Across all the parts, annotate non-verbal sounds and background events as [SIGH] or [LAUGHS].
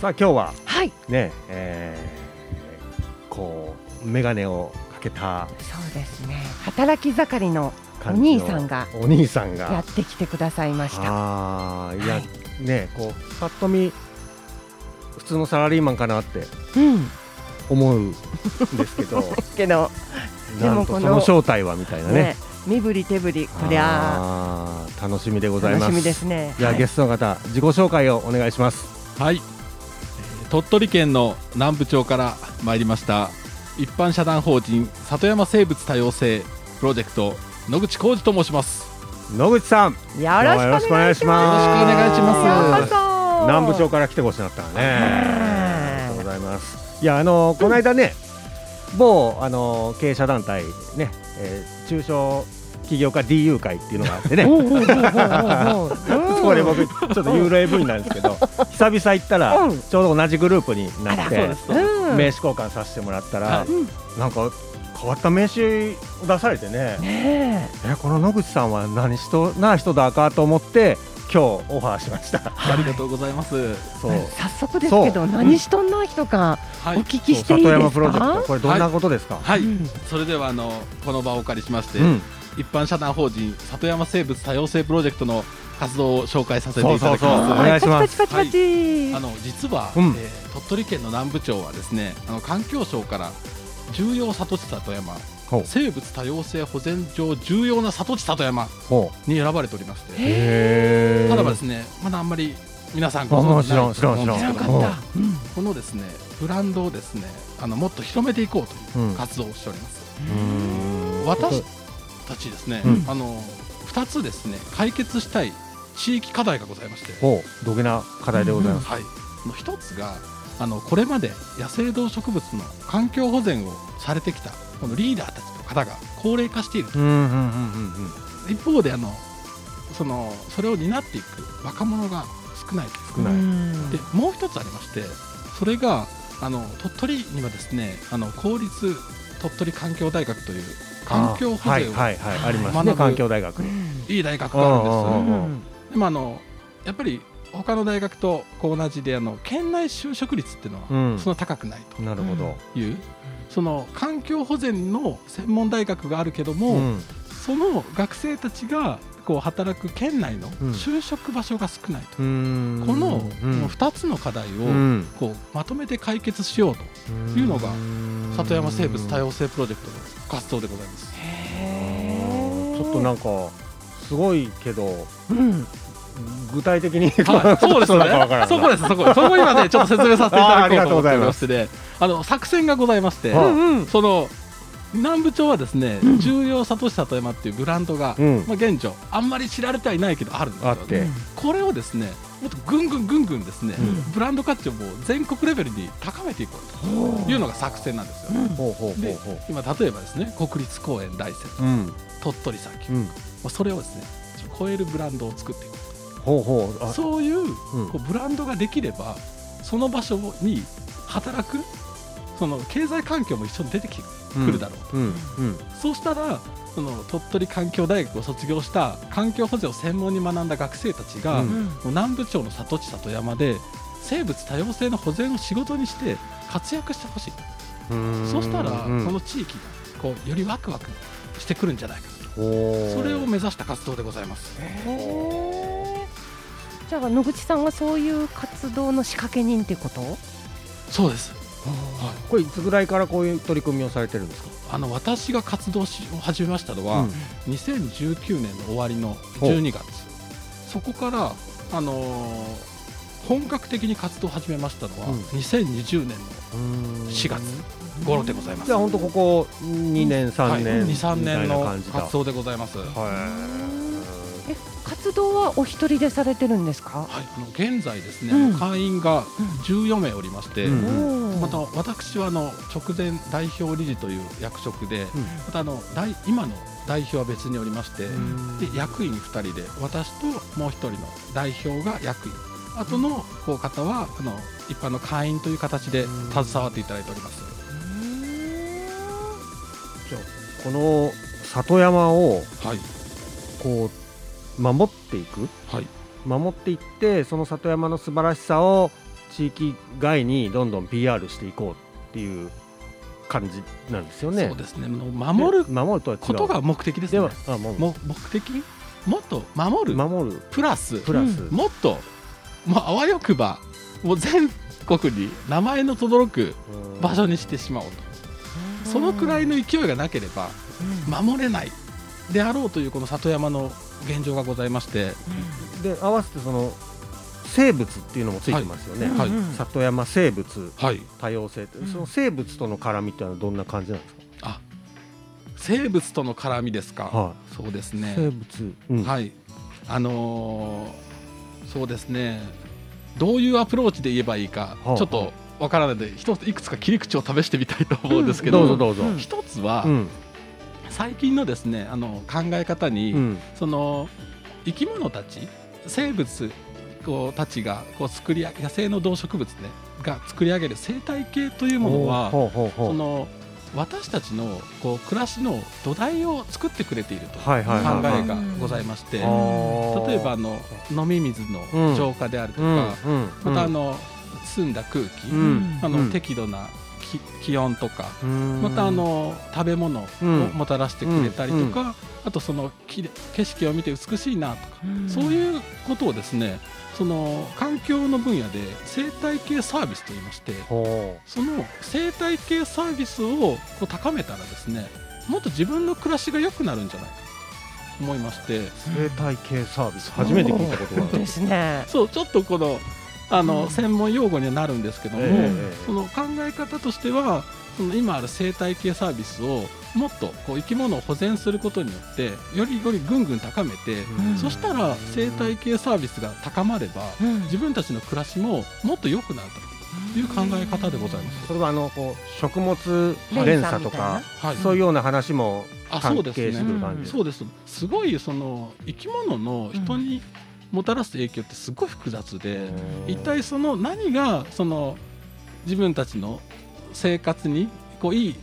さあ今日ははい。ね、えー、こう眼鏡をかけたそうですね。働き盛りのお兄さんがお兄さんやがってきてくださいました。ああいや、はい。ねこうパッと見普通のサラリーマンかなってうん。思うんですけど。[LAUGHS] けどでなんともこのその正体はみたいなね。ね身振り手振りこりゃあー楽しみでございます。楽しみですね。じゃあ、はい。ゲストの方自己紹介をお願いします。はい、えー鳥取県の南部町から参りました。一般社団法人里山生物多様性プロジェクト野口浩二と申します。野口さん。よろしくお願いします。よろしくお願いします。南部町から来てほしかったらね。ありがとうございます。いやあのこの間ね、某あの経営者団体ね、えー中小起業家 DU 会っていうのがあってねこれ僕ちょっと幽霊部員なんですけど [LAUGHS] 久々行ったらうん。ちょうど同じグループになって名刺交換させてもらったら、はい。なんか変わった名刺を出されてね。ねえ。この野口さんは何人な人だかと思って今日オファーしました。ありがとうございます。そう。え早速ですけど何しとんな人かはい。お聞きしていいですか？里山プロジェクトこれどんなことですか、はい、うん。それではあのこの場をお借りしまして、うん。一般社団法人里山生物多様性プロジェクトの活動を紹介させていただきます。お願いします。パチパチパチパチ。あの実は、うん。えー鳥取県の南部町はですねあの環境省から重要里地里山生物多様性保全上重要な里地里山ほに選ばれておりましてただばですねまだあんまり皆さんごあ存知ないと思うんですけどこのですねブランドをですねあのもっと広めていこうといううん。活動をしております、うん。私たちですね、うん。あの2つですね解決したい地域課題がございまして、ほうどげな課題でございます、はい、の一つがあのこれまで野生動植物の環境保全をされてきたこのリーダーたちの方が高齢化していると。うんうんうんうん一方であのそのそれを担っていく若者が少ないと。少ない。うんでもう一つありましてそれがあの鳥取にはですねあの公立鳥取環境大学という環境保全をはいはいはいあります学ぶね環境大学。うん。いい大学があるんです。うんうんうんでもあのやっぱり他の大学とこう同じであの県内就職率っていうのはうん。そんな高くないなるほど、という、その環境保全の専門大学があるけども、うん。その学生たちがこう働く県内のうん。就職場所が少ないと、うん。このうん。2つの課題をうん。こうまとめて解決しようというのが里山生物多様性プロジェクトの活動でございます。へー。ちょっとなんかすごいけどうん。具体的にはい、そうですね。んそこです、そこ。そこ今ね、ちょっと説明させていただこうと思っておりましてあね、あの作戦がございまして、はうんうん。その南部町はですね、うん。重要里市里山っていうブランドが、うん。まあ現状あんまり知られてはいないけどあるんですよ。あって。これをですね、もっとぐんぐんぐんぐんですね、うん。ブランド価値をもう全国レベルに高めていこうというのが作戦なんですよ。ほうほうほうで今例えばですね、国立公園大山、うん。鳥取砂丘、あそれをですね、超えるブランドを作っていく。ほうほう。あそういううん。こうブランドができればその場所に働くその経済環境も一緒に出てきくる。だろうと、うん。うん。そうしたらその鳥取環境大学を卒業した環境保全を専門に学んだ学生たちが、南部町の里地里山で生物多様性の保全を仕事にして活躍してほしいうん。そうしたら、うん。この地域がこうよりワクワクしてくるんじゃないかほうそれを目指した活動でございます。じゃあ野口さんがそういう活動の仕掛け人ってこと？そうです。これいつぐらいからこういう取り組みをされてるんですか？あの私が活動しを始めましたのは、うん。2019年の終わりの12月。そこから、あのー本格的に活動を始めましたのは、うん。2020年の4月頃でございます。じゃあ本当ここ2年3はい、年23みたいな年の活動でございます。はい、え活動はお一人でされてるんですか？あの現在ですね、うん。会員が14名おりまして、うん。また私はあの直前代表理事という役職で、またあの代今の代表は別におりまして、で役員2人で私ともう1人の代表が役員あとのこう方はあの一般の会員という形で携わっていただいております。じゃあこの里山をはい。こう守っていく？はい。守っていってその里山の素晴らしさを地域外にどんどん PR していこうっていう感じなんですよね。そうですね。守るで守るとは違う。ことが目的ですね。ではあもうも目的？もっと守る？守る。プラス？プラス、もっと、まあ、あわよくばもう全国に名前の轟くうん。場所にしてしまおうと、そのくらいの勢いがなければ守れない。であろうというこの里山の現状がございまして、で合わせてその生物っていうのもついてますよね、はい。里山生物はい、多様性その生物との絡みっていうのはどんな感じなんですあ生物との絡みですか、か、はそうですい、ね。生物、うん。はい。あのーそうですね。どういうアプローチで言えばいいか、はあちょっとわからないので一ついくつか切り口を試してみたいと思うんですけど、どうぞどうぞ、うん。一つは、うん。最近のですねあの考え方に、うん。その生き物たち生物こうたちがこう作り上げ野生の動植物、ね、が作り上げる生態系というものはその私たちのこう暮らしの土台を作ってくれているという考えがございまして、例えばあの飲み水の浄化であるとか、またあの澄んだ空気、うん。あのうん。適度な気気温とか、うん。またあの食べ物をうん。もたらしてくれたりとか、あとその景色を見て美しいなとか、そうういうことをですねその環境の分野で生態系サービスといいましてほその生態系サービスをこう高めたらですねもっと自分の暮らしが良くなるんじゃないかと思いまして。う生態系サービス。初めて聞いたことがある。ですね。そうちょっとこのあの、うん。専門用語にはなるんですけども、ええ。その考え方としてはその今ある生態系サービスをもっとこう生き物を保全することによってよりよりぐんぐん高めて、うん。そしたら生態系サービスが高まればうん。自分たちの暮らしももっと良くなるという考え方でございます。それはあのこう食物連鎖とかはい。そういうような話もあそうです関係してくねる感じそうです。すごいその生き物の人にもたらす影響ってすごい複雑で、一体その何がその自分たちの生活にこういい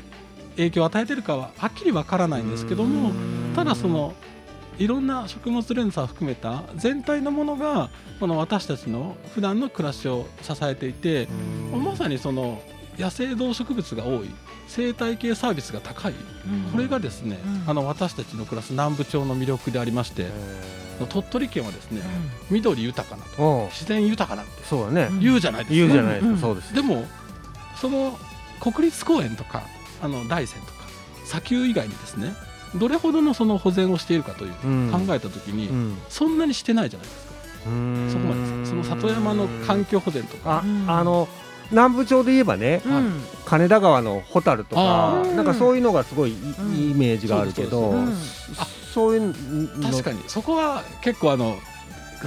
影響を与えてるかははっきりわからないんですけどもただそのいろんな食物連鎖を含めた全体のものがこの私たちの普段の暮らしを支えていてまさにその野生動植物が多い。生態系サービスが高い。これがですね、うん。あの私たちの暮らす南部町の魅力でありまして、鳥取県はですね緑豊かなと。自然豊かなってそうだね。うん。言うじゃないですか、言うじゃないですうん。かそうです。でもその国立公園とかあの大山とか砂丘以外にですねどれほどのその保全をしているかといううん。考えた時に、うん。そんなにしてないじゃないですか、うん。そこまでその里山の環境保全とか。あの南部町で言えばねうん。金田川のホタルとかなんかそういうのがすごいいうん。いいイメージがあるけどうん。そういうの確かに。そこは結構あの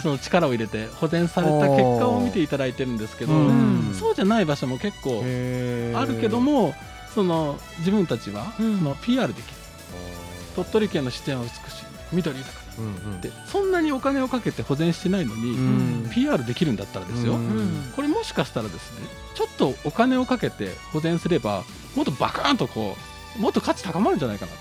その力を入れて保全された結果を見ていただいてるんですけど、うん。そうじゃない場所も結構あるけどもその自分たちはそうん。の PR できる。鳥取県の自然は美しい。緑豊かうんうん。でそんなにお金をかけて保全してないのに、うん。PR できるんだったらですよ、うん。これもしかしたらですねちょっとお金をかけて保全すればもっとバカーンとこうもっと価値高まるんじゃないかなと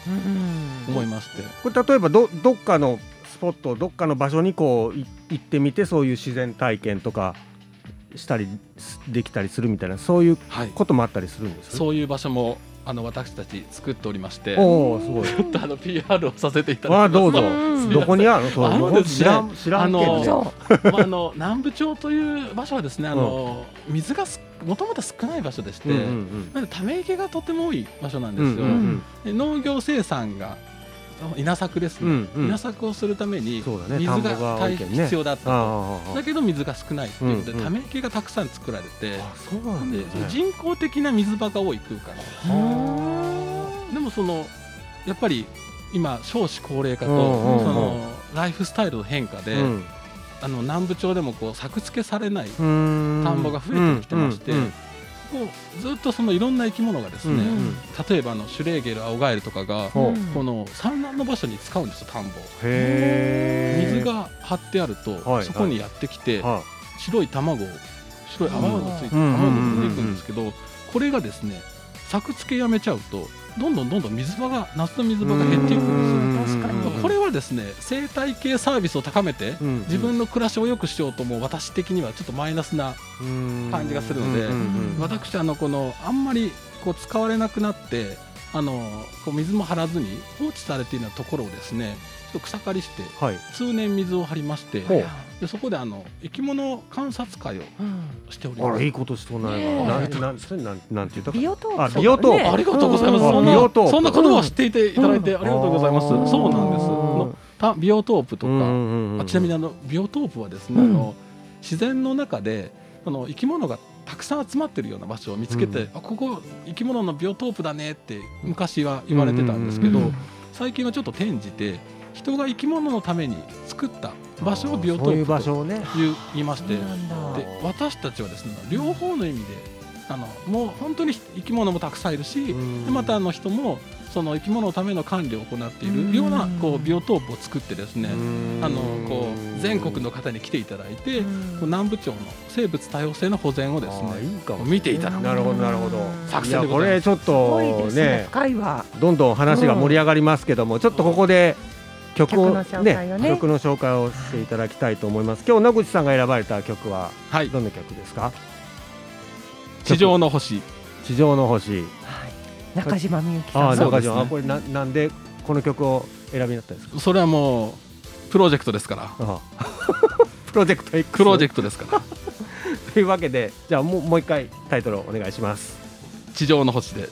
思いまして、これ例えばどどっかのスポットどっかの場所にこうい行ってみてそういう自然体験とかしたりすできたりするみたいなそういうはい、こともあったりするんです？そういう場所もあの私たち作っておりましておおすごい。ちょっとあの PR をさせていただきます。ああどうぞ。うんどこにある？のそうあのですね知らん知らんけど。ねあのそまあ、あの [LAUGHS] 南部町という場所はですねあの、水がすもともと少ない場所でして、うんうんなのでため池がとても多い場所なんですよ、うんうん。で農業生産が稲作ですね、うんうん。稲作をするために水が大変必要だったと、だけど水が少ないっていうことで、ため池がたくさん作られて、うなんだ。でね人工的な水場が多い空間うでもそのやっぱり今少子高齢化と、そのライフスタイルの変化で、うん。あの南部町でもこう作付けされない、田んぼが増えてきてましてうんうんうずっとそのいろんな生き物がですね、うんうん。例えばあのシュレーゲルアオガエルとかが、ほう。この産卵の場所に使うんですよ田んぼ水が張ってあると、はいそこにやってきて、は白い卵を白い泡がついてうん。卵を産んでいくんですけど、これがですね作付けやめちゃうとどんどんどんどん水場が夏の水場が減っていくんですよはですね生態系サービスを高めてうん自分の暮らしを良くしようとも私的にはちょっとマイナスな感じがするのでうんうんうん私あのこのあんまりこう使われなくなってあのこう水も張らずに放置されているようなところをですねちょっと草刈りしてはい。通年水を張りましてでそこであの生き物観察会をうん。しております。あらいいことしとないわななんそれなんなんて言ったかビオトープ。あビオトープ。ねありがとうございます。うんそんビオトープ。なそんなことは知っていていただいてありがとうございます。うん。そうなんです。たビオトープとか、あちなみにあのビオトープはですね、うん。あの自然の中であの生き物がたくさん集まってるような場所を見つけて、うん。あここ生き物のビオトープだねって昔は言われてたんですけど、最近はちょっと転じて人が生き物のために作った場所をビオトープと場所をね。言いまして。で私たちはですね両方の意味であのもう本当に生き物もたくさんいるし、うん。でまたあの人もその生き物のための管理を行っていうんるようなこうビオトープを作ってですね、うん。あのこう全国の方に来ていただいて、南部町の生物多様性の保全をですねいいかも。見ていただく。なるほどなるほど。作いやこ戦でございます。れちょっとねね深いわ。どんどん話が盛り上がりますけども、ちょっとここで曲を曲の紹介をね曲の紹介をしていただきたいと思います。今日野口さんが選ばれた曲ははい。どんな曲ですか？地上の星。地上の星。はい。中島みゆきさん。ああ、そうですね。中島、あこれななんでこの曲を選びになったんですか？それはもうプロジェクトですから。ああ。[LAUGHS] プロジェクト X。プロジェクトですから。[LAUGHS] というわけで、じゃあもうもう一回タイトルをお願いします。地上の星で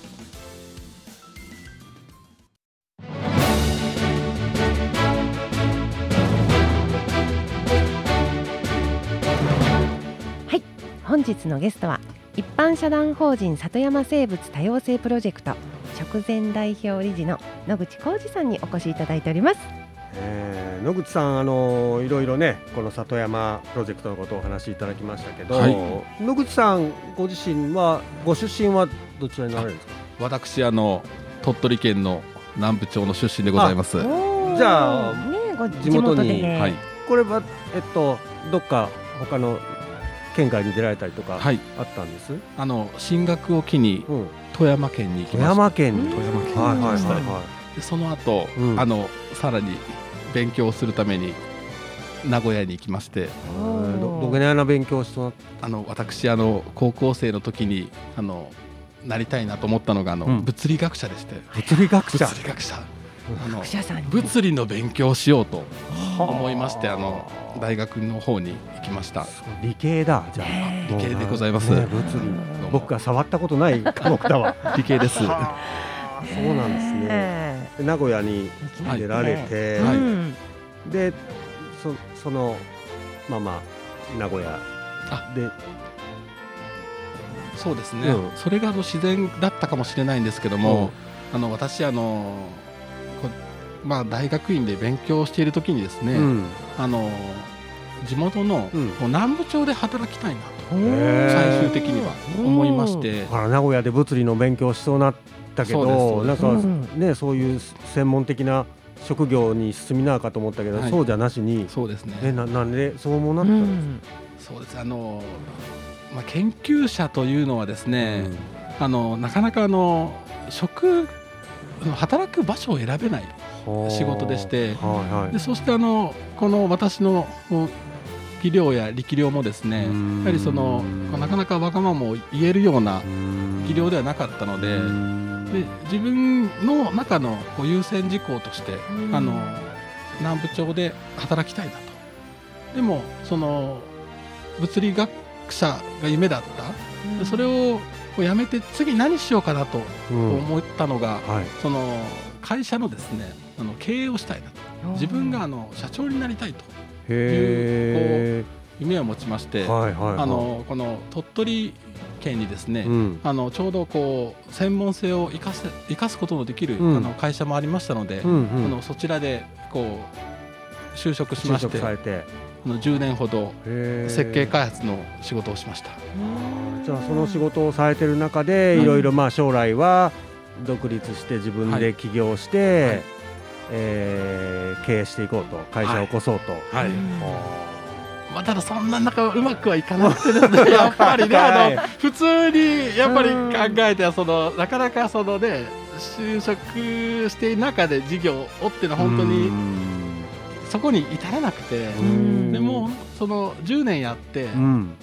日のゲストは一般社団法人里山生物多様性プロジェクト直前代表理事の野口浩二さんにお越しいただいております。えー野口さん、あのいろいろね、この里山プロジェクトのことをお話しいただきましたけど、はい。野口さんご自身はご出身はどちらになられるんですか？私あの鳥取県の南部町の出身でございます。じゃあね地地元に。ね、はい。これはえっとどっか他の県外に出られたりとかはい。あったんです？あの進学を機にうん。富山県に行き富ました。山県に？富山県にはいはいはい行きましたはでその後、うん。あのさらに勉強するために名古屋に行きまして。どどげなような勉強をしてもらっあの私あの高校生の時にあのなりたいなと思ったのがあの、うん。物理学者でして。物理学者。物理学者あの学者さんに物理の勉強をしようとはあ。思いましてあの大学の方に行きました。理系だじゃあ。ね理系でございます。ね物理。僕が触ったことない科目だわ。理系です。はあ。そうなんですね。名古屋に出られて、はい。うん。でそそのまま名古屋。あ。で。そうですね、うん。それがあの自然だったかもしれないんですけども、あの私あのこまあ、大学院で勉強している時にですね、うん。あの地元の、うん。南部町で働きたいなと最終的には思いまして。だから名古屋で物理の勉強しそうなったけどなんですかうん。ねそういう専門的な職業に進みなあかと思ったけど、はい。そうじゃなしにそうですね。えななんでそう思うなっうたの、ん。そうです。あの、まあ、研究者というのはですね、あのなかなかあの職働く場所を選べない。うん仕事でして。はいはい。でそしてあのこの私の技量や力量もですねうん。やはりそのなかなかわがままを言えるような技量ではなかったのでで自分の中のこう優先事項としてうん。あの南部町で働きたいなと。でもその物理学者が夢だった。でそれをこうやめて次何しようかなとうん。思ったのが、はい。その会社のですねあの経営をしたいなと。自分があの社長になりたいとへ夢を持ちまして、えはいはいはい。あのこの鳥取県にですね、うん。あのちょうどこう専門性を生かせ生かすことのできる、うん。あの会社もありましたので、うんうん。あのそちらでこう就職し就まして職されて。あの10年ほど設計開発の仕事をしました。じゃあその仕事をされてる中でうんいろいろまあ将来は独立して自分で起業して、はいえー経営していこうと会社を起こそうと、はい。うん。まあ、ただそんな中うまくはいかなくてですね。[LAUGHS] やっぱりねはい。あの普通にやっぱり考えてはそのなかなかそのね就職している中で事業をっていうのは本当にそこに至らなくて。ん。でもその10年やって、うん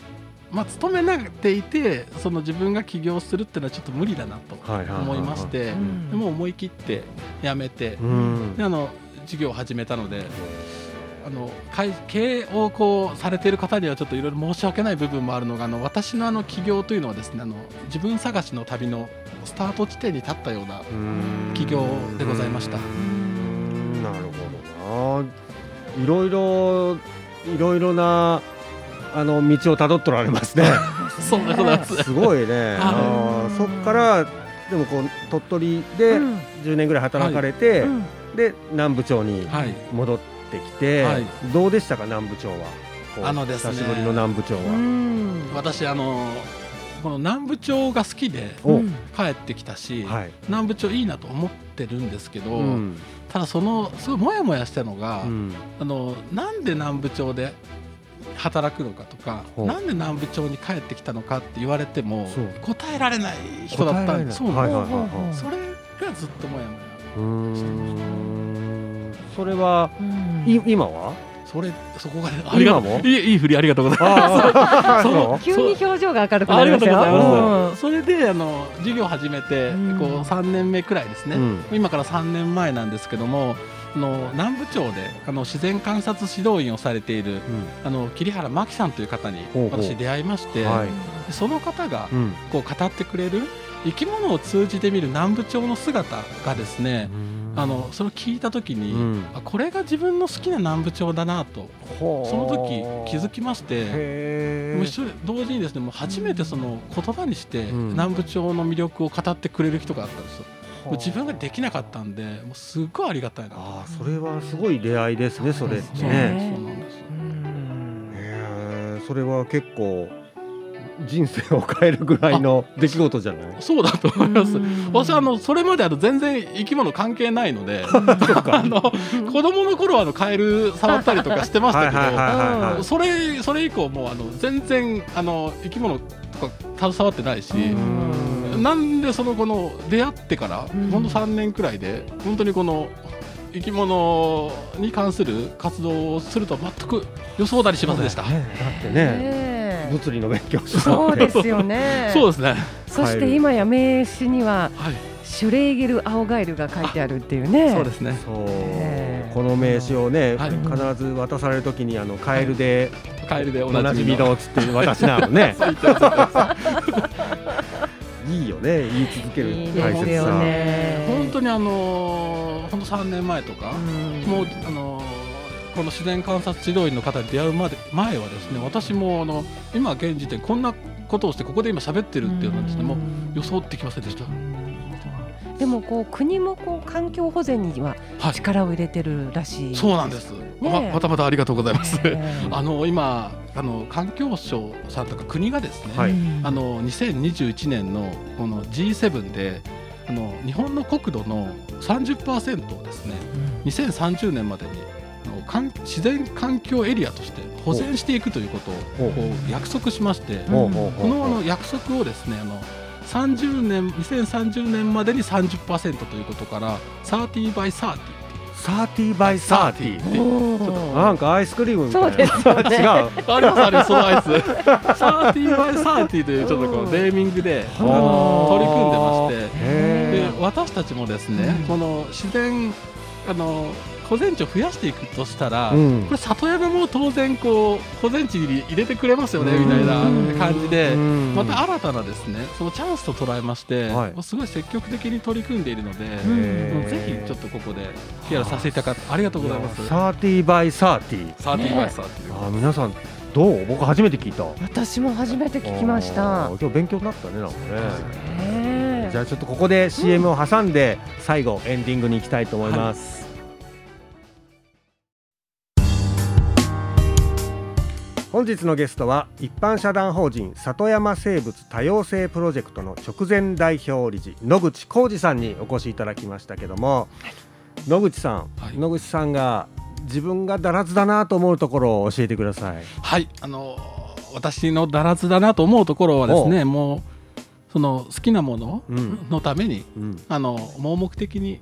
まあ、勤めなくていてその自分が起業するっていうのはちょっと無理だなとはいはいはいはい。思いましてもう思い切って辞めてうん。であの事業を始めたのであの会経営をこうされている方にはちょっといろいろ申し訳ない部分もあるのがあの私のあの起業というのはですねあの自分探しの旅のスタート地点に立ったような起業でございました。うん。なるほどな。いろいろいろいろなあの道をたどっておられますね。[LAUGHS] そうでございます。すごいね。あー。そっからでもこう鳥取でうん。10年ぐらい働かれて、うん。で南部町にはい。戻ってきて、はい。どうでしたか？南部町は。あのですね。久しぶりの南部町は、うん。私あのこの南部町が好きで帰ってきたし、はい、南部町いいなと思ってるんですけど、うん。ただそのすごいモヤモヤしたのが、うん。あのなんで南部町で働くのかとかなんで南部町に帰ってきたのかって言われても答えられない人だったんですそうはいはいそれがずっとモヤモヤうーん。それはうん。い今は？それそこがねありがとう。いいいい振りありがとうございます。[LAUGHS] 急に表情が明るくありなりましたがとうございよます。それであの授業を始めて、うん。こう3年目くらいですね、うん。今から3年前なんですけどもあの南部町であの自然観察指導員をされているあの桐原真紀さんという方に私出会いまして、はい。でその方がうん。こう語ってくれる生き物を通じて見る南部町の姿がですね、あのそれを聞いた時に、うん。あこれが自分の好きな南部町だなとその時気づきまして。一緒に同時にですねもう初めてその言葉にしてうん。南部町の魅力を語ってくれる人があったんですよ、もう自分ができなかったんでもうすっごいありがたいな。とああそれはすごい出会いですねそれってそうねなんです。そうなんですうんへー。それは結構人生を変えるぐらいの出来事じゃない？そうだと思います。うん。私はあのそれまであの全然生き物関係ないので [LAUGHS] あの子供の頃はあのカエル触ったりとかしてましたけど、それそれ以降もうあの全然あの生き物とか携わってないし、うんなんでそのこの出会ってから、うん。ほんと3年くらいで本当にこの生き物に関する活動をするとは全く予想だりしませんでした。ね。だってね物理の勉強してたそうですよね。[LAUGHS] そうですね。そして今や名刺にははい。シュレーゲル青ガエルが書いてあるっていうね。そうですね。この名刺をね、はい。必ず渡されるときにあのカエルでカエルでおおななじみの。つって私なのね [LAUGHS] いいよね言い続ける大切さ。ね。本当にあのー本当3年前とか、うん。もうあのーこの自然観察指導員の方に出会うまで前はですね私もあの今現時点こんなことをしてここで今喋ってるっていうのはですねもう予想できませんでした。でもこう国もこう環境保全にははい。力を入れてるらしい。そうなんです。えままたまたありがとうございます。え [LAUGHS] あの今あの環境省さんとか国がですね、はいうんあの2021年のこの G7 であの日本の国土の30%をですね2030年までにあの環自然環境エリアとして保全していくということを約束しまして、このあの約束をですねあの30年2030年までに30%ということから30 by 3030 by 30おー。なんかアイスクリームみたいな。そうですよね。違う。ありますありますそのアイス。30 by 30というちょっとこうネーミングであ。の取り組んでまして。でへ私たちもですね、うん。この自然あの保全地を増やしていくとしたら、うん。これ里山も当然こう保全地に入れてくれますよね、うん。みたいな感じで、うん。また新たなですねそのチャンスと捉えまして、はい。すごい積極的に取り組んでいるので、ぜひちょっとここで PR させていただくありがとうございます。30 by 30サーティーバイサーっていう。あ皆さんどう？僕初めて聞いた。私も初めて聞きました。今日勉強になったねなんかねじゃあちょっとここで CM を挟んで最後エンディングに行きたいと思います、本日のゲストは一般社団法人里山生物多様性プロジェクトの直前代表理事野口浩二さんにお越しいただきましたけども、野口さん、はい。野口さんが自分がだらずだなと思うところを教えてください。はい、あの私のだらずだなと思うところはですね、もうその好きなものうん。のために、うん。あの盲目的に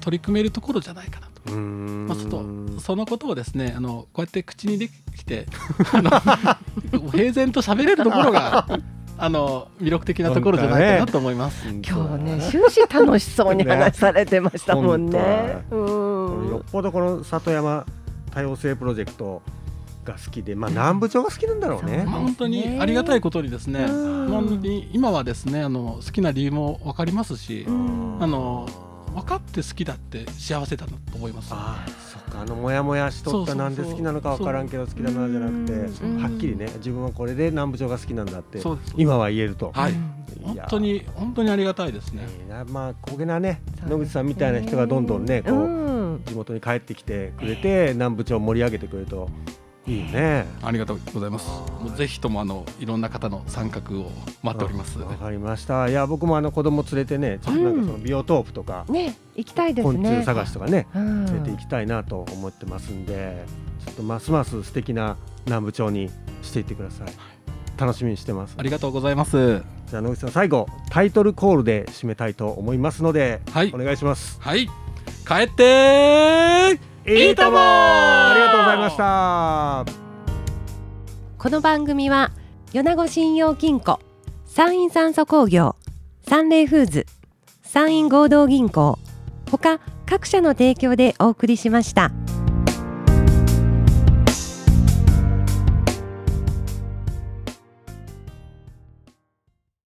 取り組めるところじゃないかなと。うーん。まあ、ちょっとそのことをですねあのこうやって口にできて [LAUGHS] あの平然と喋れるところが [LAUGHS] あの魅力的なところじゃないかなと思います。うん今日ね終始楽しそうに [LAUGHS] 話されてましたもんね。これようっぽどこの里山多様性プロジェクトが好きで、まあ南部町が好きなんだろうね。まあ、本当にありがたいことにですね、うん。本当に今はですねあの好きな理由も分かりますし、ん。あの分かって好きだって幸せだなと思います。ああそっか。あのモヤモヤしとったなんで好きなのかわからんけど好きだなじゃなくてうん。はっきりね自分はこれで南部町が好きなんだって今は言えると。はい、い本や当に本当にありがたいですね。まあこげなね野口さんみたいな人がどんどんねこう、うん。地元に帰ってきてくれて南部町を盛り上げてくれるといいよね。ありがとうございます。もうぜひともあのいろんな方の参画を待っております。わかりました。いや僕もあの子供連れてねちょっとなんかそのビオトープとか、ね行きたいです昆虫ね。探しとかねうん連れて行きたいなと思ってますんで、ちょっとますます素敵な南部町にしていってください。楽しみにしてますあ。りがとうございます。じゃあ野口さん最後タイトルコールで締めたいと思いますので、はいお願いします。はい、帰っていいともありがとうございました。この番組は米子信用金庫山陰酸素工業サンレイフーズ山陰合同銀行ほか各社の提供でお送りしました。